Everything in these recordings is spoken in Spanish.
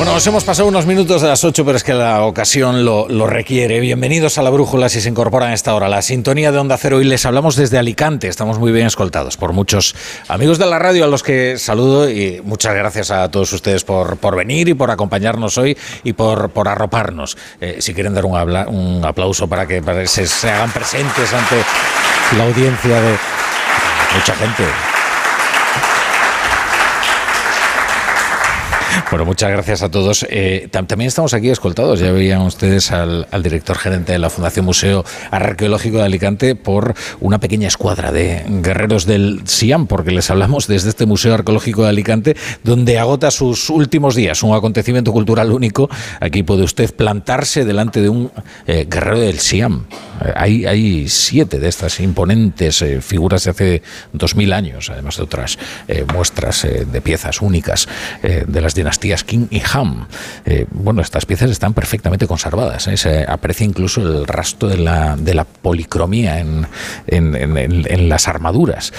Bueno, nos hemos pasado unos minutos de las 8, pero es que la ocasión lo, requiere. Bienvenidos a la Brújula si se incorporan a esta hora. La sintonía de Onda Cero y les hablamos desde Alicante. Estamos muy bien escoltados por muchos amigos de la radio a los que saludo y muchas gracias a todos ustedes por, por venir y por acompañarnos hoy y por, por arroparnos. Eh, si quieren dar un, un aplauso para que, para que se, se hagan presentes ante la audiencia de mucha gente. Bueno, muchas gracias a todos. Eh, también estamos aquí escoltados. Ya veían ustedes al, director gerente de la Fundación Museo Arqueológico de Alicante por una pequeña escuadra de guerreros del Siam, porque les hablamos desde este Museo Arqueológico de Alicante, donde agota sus últimos días, un acontecimiento cultural único. Aquí puede usted plantarse delante de un eh, guerrero del Siam. Eh, hay, hay siete de estas imponentes figuras de hace dos mil años, además de otras muestras de piezas únicas de las dinastías tías King y Ham. Eh, bueno, estas piezas están perfectamente conservadas. ¿eh? Se aprecia incluso el rastro de la, de la policromía en, en, las armaduras.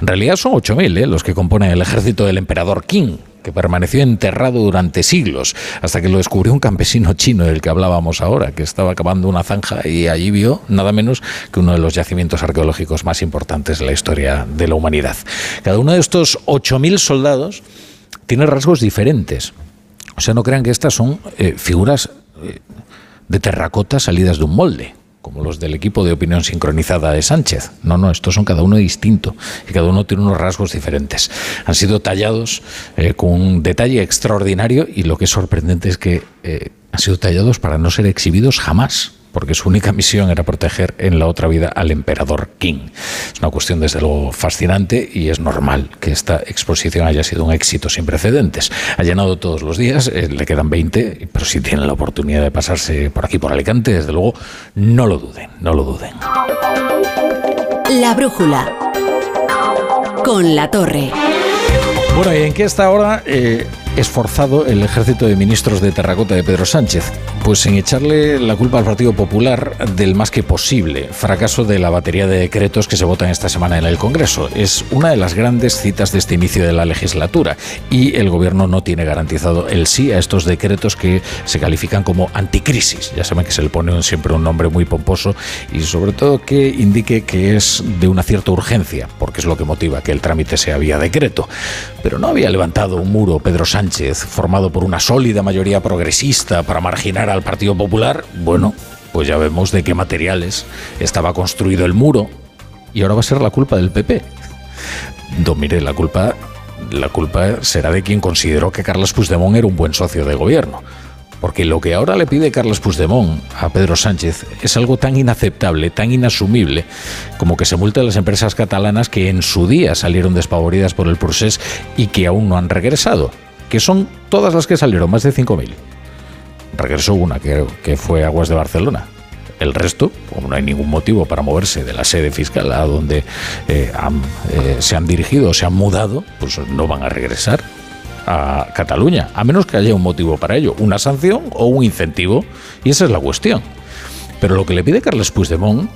En realidad son 8.000 ¿eh? los que componen el ejército del emperador King que permaneció enterrado durante siglos, hasta que lo descubrió un campesino chino del que hablábamos ahora, que estaba cavando una zanja y allí vio nada menos que uno de los yacimientos arqueológicos más importantes de la historia de la humanidad. Cada uno de estos 8.000 soldados tiene rasgos diferentes. O sea, no crean que estas son eh, figuras eh, de terracota salidas de un molde, como los del equipo de opinión sincronizada de Sánchez. No, no, estos son cada uno distinto y cada uno tiene unos rasgos diferentes. Han sido tallados eh, con un detalle extraordinario y lo que es sorprendente es que han sido tallados para no ser exhibidos jamás porque su única misión era proteger en la otra vida al emperador King. Es una cuestión desde luego fascinante y es normal que esta exposición haya sido un éxito sin precedentes. Ha llenado todos los días, eh, le quedan 20, pero si tienen la oportunidad de pasarse por aquí, por Alicante, desde luego, no lo duden, no lo duden. La brújula con la torre. Bueno, ¿y en qué está ahora? Eh, esforzado el ejército de ministros de terracota de Pedro Sánchez? Pues en echarle la culpa al Partido Popular del más que posible fracaso de la batería de decretos que se votan esta semana en el Congreso. Es una de las grandes citas de este inicio de la legislatura y el gobierno no tiene garantizado el sí a estos decretos que se califican como anticrisis. Ya saben que se le pone siempre un nombre muy pomposo y sobre todo que indique que es de una cierta urgencia, porque es lo que motiva que el trámite sea vía decreto. Pero no había levantado un muro Pedro Sánchez formado por una sólida mayoría progresista para marginar al Partido Popular, bueno, pues ya vemos de qué materiales estaba construido el muro y ahora va a ser la culpa del PP. No, mire, la culpa, la culpa será de quien consideró que Carlos Puigdemont era un buen socio de gobierno. Porque lo que ahora le pide Carlos Puigdemont a Pedro Sánchez es algo tan inaceptable, tan inasumible, como que se multe a las empresas catalanas que en su día salieron despavoridas por el procés y que aún no han regresado que son todas las que salieron, más de 5.000. Regresó una, que, que fue Aguas de Barcelona. El resto, como no hay ningún motivo para moverse de la sede fiscal a donde eh, eh, se han dirigido o se han mudado, pues no van a regresar a Cataluña, a menos que haya un motivo para ello, una sanción o un incentivo, y esa es la cuestión. Pero lo que le pide Carles Puigdemont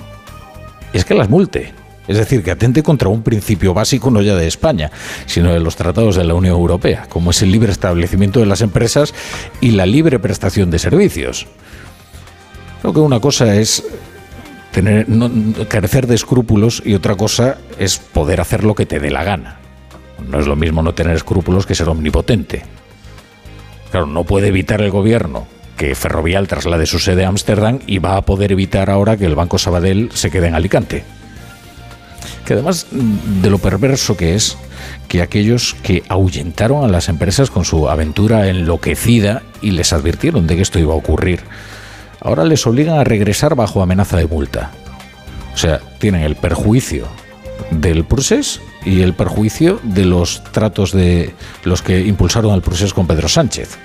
es que las multe, es decir, que atente contra un principio básico no ya de España, sino de los tratados de la Unión Europea, como es el libre establecimiento de las empresas y la libre prestación de servicios. Creo que una cosa es tener, carecer de escrúpulos y otra cosa es poder hacer lo que te dé la gana. No es lo mismo no tener escrúpulos que ser omnipotente. Claro, no puede evitar el gobierno que Ferrovial traslade su sede a Ámsterdam y va a poder evitar ahora que el Banco Sabadell se quede en Alicante que además de lo perverso que es, que aquellos que ahuyentaron a las empresas con su aventura enloquecida y les advirtieron de que esto iba a ocurrir, ahora les obligan a regresar bajo amenaza de multa. O sea, tienen el perjuicio del proceso y el perjuicio de los tratos de los que impulsaron el proceso con Pedro Sánchez.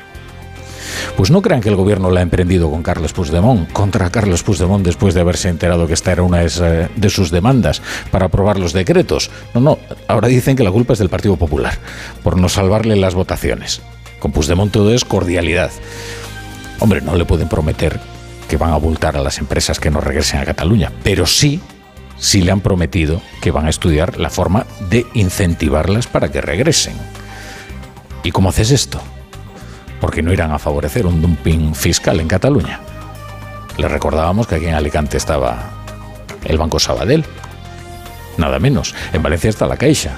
Pues no crean que el gobierno la ha emprendido con Carlos Puigdemont, contra Carlos Puigdemont después de haberse enterado que esta era una de sus demandas para aprobar los decretos. No, no, ahora dicen que la culpa es del Partido Popular, por no salvarle las votaciones. Con Puigdemont todo es cordialidad. Hombre, no le pueden prometer que van a multar a las empresas que no regresen a Cataluña, pero sí, sí le han prometido que van a estudiar la forma de incentivarlas para que regresen. ¿Y cómo haces esto? Porque no irán a favorecer un dumping fiscal en Cataluña. Le recordábamos que aquí en Alicante estaba el Banco Sabadell, nada menos. En Valencia está la Caixa.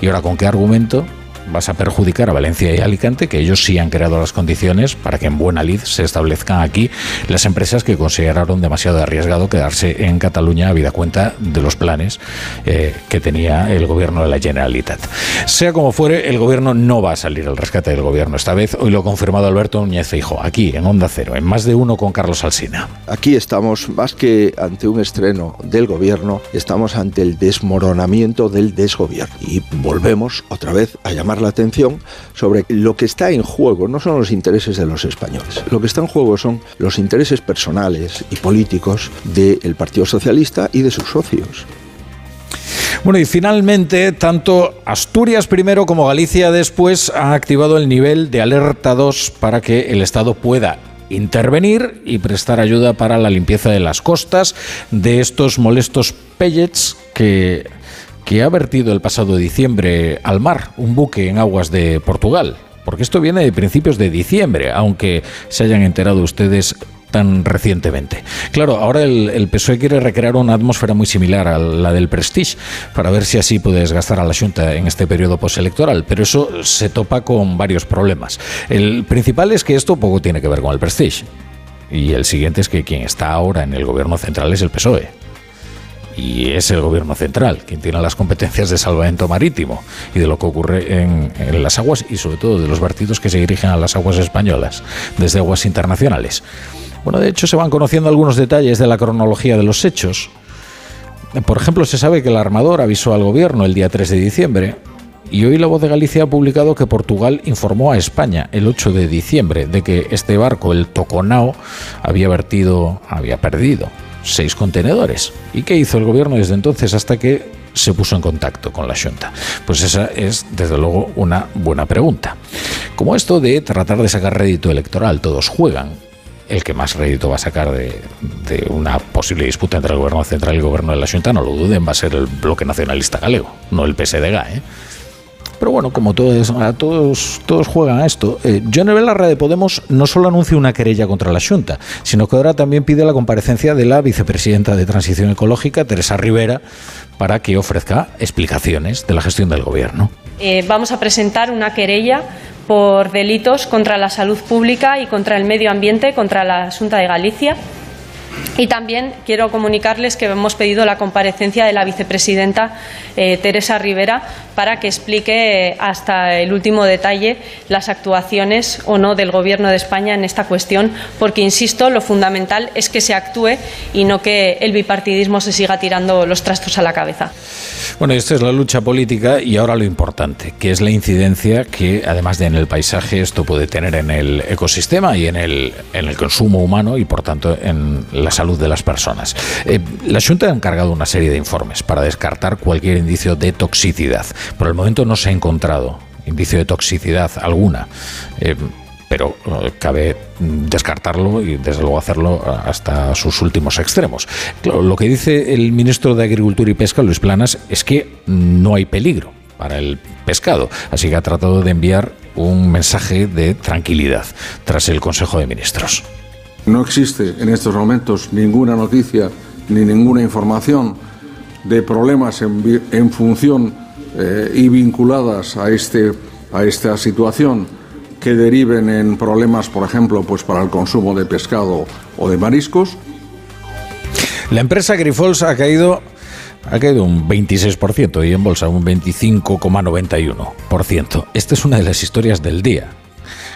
¿Y ahora con qué argumento vas a perjudicar a Valencia y Alicante, que ellos sí han creado las condiciones para que en buena lid se establezcan aquí las empresas que consideraron demasiado arriesgado quedarse en Cataluña, habida cuenta de los planes eh, que tenía el gobierno de la Generalitat. Sea como fuere, el gobierno no va a salir al rescate del gobierno esta vez. Hoy lo ha confirmado Alberto Núñez Feijo, aquí en Onda Cero, en más de uno con Carlos Alsina. Aquí estamos más que ante un estreno del gobierno, estamos ante el desmoronamiento del desgobierno. Y volvemos otra vez a la atención sobre lo que está en juego, no son los intereses de los españoles, lo que está en juego son los intereses personales y políticos del Partido Socialista y de sus socios. Bueno, y finalmente, tanto Asturias primero como Galicia después ha activado el nivel de alerta 2 para que el Estado pueda intervenir y prestar ayuda para la limpieza de las costas de estos molestos pellets que que ha vertido el pasado diciembre al mar un buque en aguas de Portugal. Porque esto viene de principios de diciembre, aunque se hayan enterado ustedes tan recientemente. Claro, ahora el, PSOE quiere recrear una atmósfera muy similar a la del Prestige, para ver si así puede desgastar a la Junta en este periodo postelectoral, pero eso se topa con varios problemas. El principal es que esto poco tiene que ver con el Prestige, y el siguiente es que quien está ahora en el gobierno central es el PSOE y es el gobierno central quien tiene las competencias de salvamento marítimo y de lo que ocurre en, las aguas y sobre todo de los vertidos que se dirigen a las aguas españolas desde aguas internacionales. Bueno, de hecho se van conociendo algunos detalles de la cronología de los hechos. Por ejemplo, se sabe que el armador avisó al gobierno el día 3 de diciembre y hoy la voz de Galicia ha publicado que Portugal informó a España el 8 de diciembre de que este barco, el Toconao, había vertido, había perdido seis contenedores. ¿Y qué hizo el gobierno desde entonces hasta que se puso en contacto con la Junta? Pues esa es, desde luego, una buena pregunta. Como esto de tratar de sacar rédito electoral, todos juegan. El que más rédito va a sacar de, una posible disputa entre el gobierno central y el gobierno de la Junta, no lo duden, va a ser el bloque nacionalista galego, no el PSDG. ¿eh? Pero bueno, como todos, todos, juegan a esto, eh, John Belarra de Podemos no solo anuncia una querella contra la Junta, sino que ahora también pide la comparecencia de la vicepresidenta de Transición Ecológica, Teresa Rivera, para que ofrezca explicaciones de la gestión del Gobierno. Eh, vamos a presentar una querella por delitos contra la salud pública y contra el medio ambiente, contra la Junta de Galicia. Y también quiero comunicarles que hemos pedido la comparecencia de la vicepresidenta eh, Teresa Rivera para que explique eh, hasta el último detalle las actuaciones o no del Gobierno de España en esta cuestión, porque, insisto, lo fundamental es que se actúe y no que el bipartidismo se siga tirando los trastos a la cabeza. Bueno, esta es la lucha política y ahora lo importante, que es la incidencia que, además de en el paisaje, esto puede tener en el ecosistema y en el, en el consumo humano y, por tanto, en la salud de las personas. Eh, la Junta ha encargado una serie de informes para descartar cualquier indicio de toxicidad. Por el momento no se ha encontrado indicio de toxicidad alguna. Eh, pero eh, cabe descartarlo y desde luego hacerlo hasta sus últimos extremos. lo que dice el ministro de Agricultura y Pesca, Luis Planas, es que no hay peligro para el pescado, así que ha tratado de enviar un mensaje de tranquilidad tras el Consejo de Ministros. No existe en estos momentos ninguna noticia ni ninguna información de problemas en, función eh, y vinculadas a, este, a esta situación que deriven en problemas, por ejemplo, pues para el consumo de pescado o de mariscos. La empresa Grifols ha caído ha caído un 26% y en bolsa un 25,91%. Esta es una de las historias del día.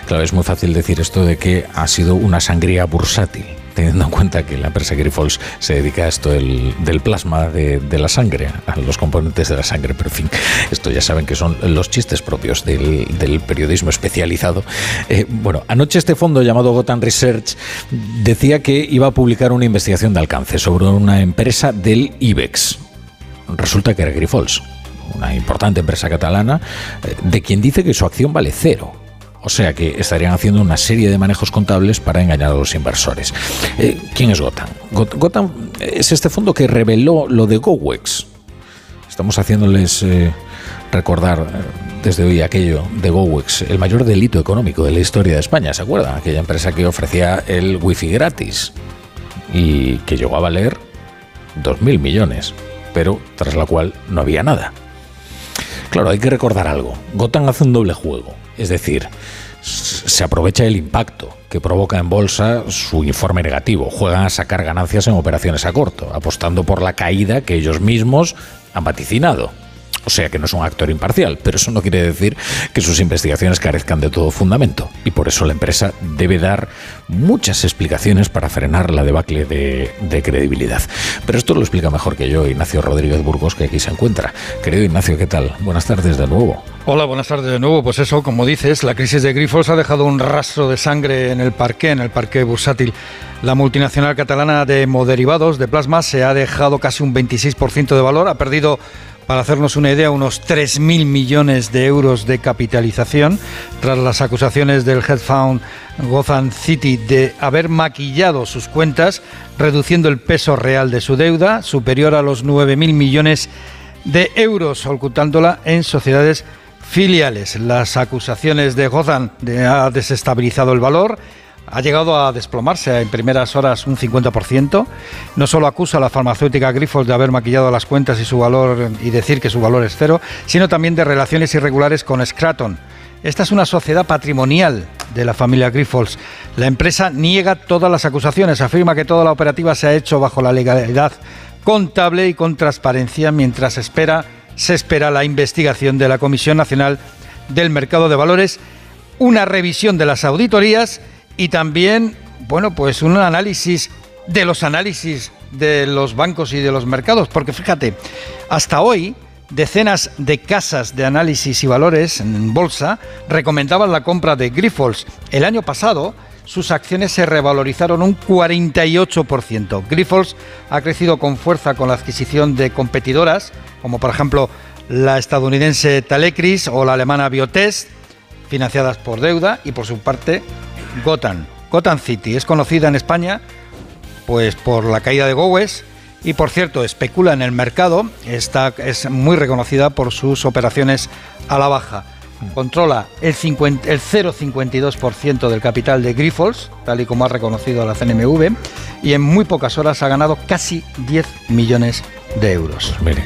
Claro, es muy fácil decir esto de que ha sido una sangría bursátil, teniendo en cuenta que la empresa Grifols se dedica a esto del, plasma de, la sangre, a los componentes de la sangre, pero en fin, esto ya saben que son los chistes propios del, periodismo especializado. Eh, bueno, anoche este fondo llamado Gotham Research decía que iba a publicar una investigación de alcance sobre una empresa del IBEX. Resulta que era Grifols, una importante empresa catalana, eh, de quien dice que su acción vale cero o sea que estarían haciendo una serie de manejos contables para engañar a los inversores. Eh, ¿Quién es Gotham? Gotham es este fondo que reveló lo de GoWex. Estamos haciéndoles eh, recordar eh, desde hoy aquello de GoWex, el mayor delito económico de la historia de España. ¿Se acuerdan? Aquella empresa que ofrecía el wifi gratis y que llegó a valer 2.000 millones, pero tras la cual no había nada. Claro, hay que recordar algo. Gotham hace un doble juego, es decir, se aprovecha el impacto que provoca en bolsa su informe negativo. Juegan a sacar ganancias en operaciones a corto, apostando por la caída que ellos mismos han vaticinado. O sea que no es un actor imparcial, pero eso no quiere decir que sus investigaciones carezcan de todo fundamento. Y por eso la empresa debe dar muchas explicaciones para frenar la debacle de, credibilidad. Pero esto lo explica mejor que yo Ignacio Rodríguez Burgos, que aquí se encuentra. Querido Ignacio, ¿qué tal? Buenas tardes de nuevo. Hola, buenas tardes de nuevo. Pues eso, como dices, la crisis de Grifos ha dejado un rastro de sangre en el parque, en el parque bursátil. La multinacional catalana de moderivados de plasma se ha dejado casi un 26% de valor, ha perdido para hacernos una idea, unos 3.000 millones de euros de capitalización tras las acusaciones del head fund Gotham City de haber maquillado sus cuentas, reduciendo el peso real de su deuda, superior a los 9.000 millones de euros, ocultándola en sociedades filiales. Las acusaciones de Gotham de, ha desestabilizado el valor ha llegado a desplomarse en primeras horas un 50%. No solo acusa a la farmacéutica Grifols de haber maquillado las cuentas y su valor y decir que su valor es cero, sino también de relaciones irregulares con Scraton. Esta es una sociedad patrimonial de la familia Grifols. La empresa niega todas las acusaciones, afirma que toda la operativa se ha hecho bajo la legalidad contable y con transparencia mientras espera, se espera la investigación de la Comisión Nacional del Mercado de Valores, una revisión de las auditorías y también, bueno, pues un análisis de los análisis de los bancos y de los mercados, porque fíjate, hasta hoy decenas de casas de análisis y valores en bolsa recomendaban la compra de Grifols. El año pasado sus acciones se revalorizaron un 48%. Grifols ha crecido con fuerza con la adquisición de competidoras, como por ejemplo la estadounidense Talecris o la alemana Biotest, financiadas por deuda, y por su parte Gotham. Gotham City es conocida en España pues por la caída de Gowes y por cierto especula en el mercado, está, es muy reconocida por sus operaciones a la baja. Controla el, el 0,52% del capital de Grifols, tal y como ha reconocido la CNMV, y en muy pocas horas ha ganado casi 10 millones de euros. Pues miren,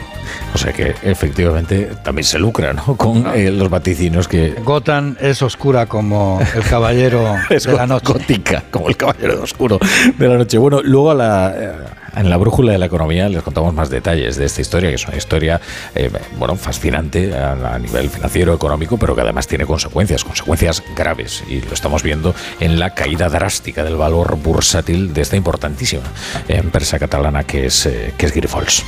o sea que efectivamente también se lucra ¿no? con eh, los vaticinios que... Gotham es oscura como el caballero de la noche. gótica, como el caballero oscuro de la noche. Bueno, luego a la, eh, en la brújula de la economía les contamos más detalles de esta historia, que es una historia eh, bueno, fascinante a, nivel financiero, económico, pero que además tiene consecuencias, consecuencias graves. Y lo estamos viendo en la caída drástica del valor bursátil de esta importantísima empresa catalana que es, eh, que es Grifols.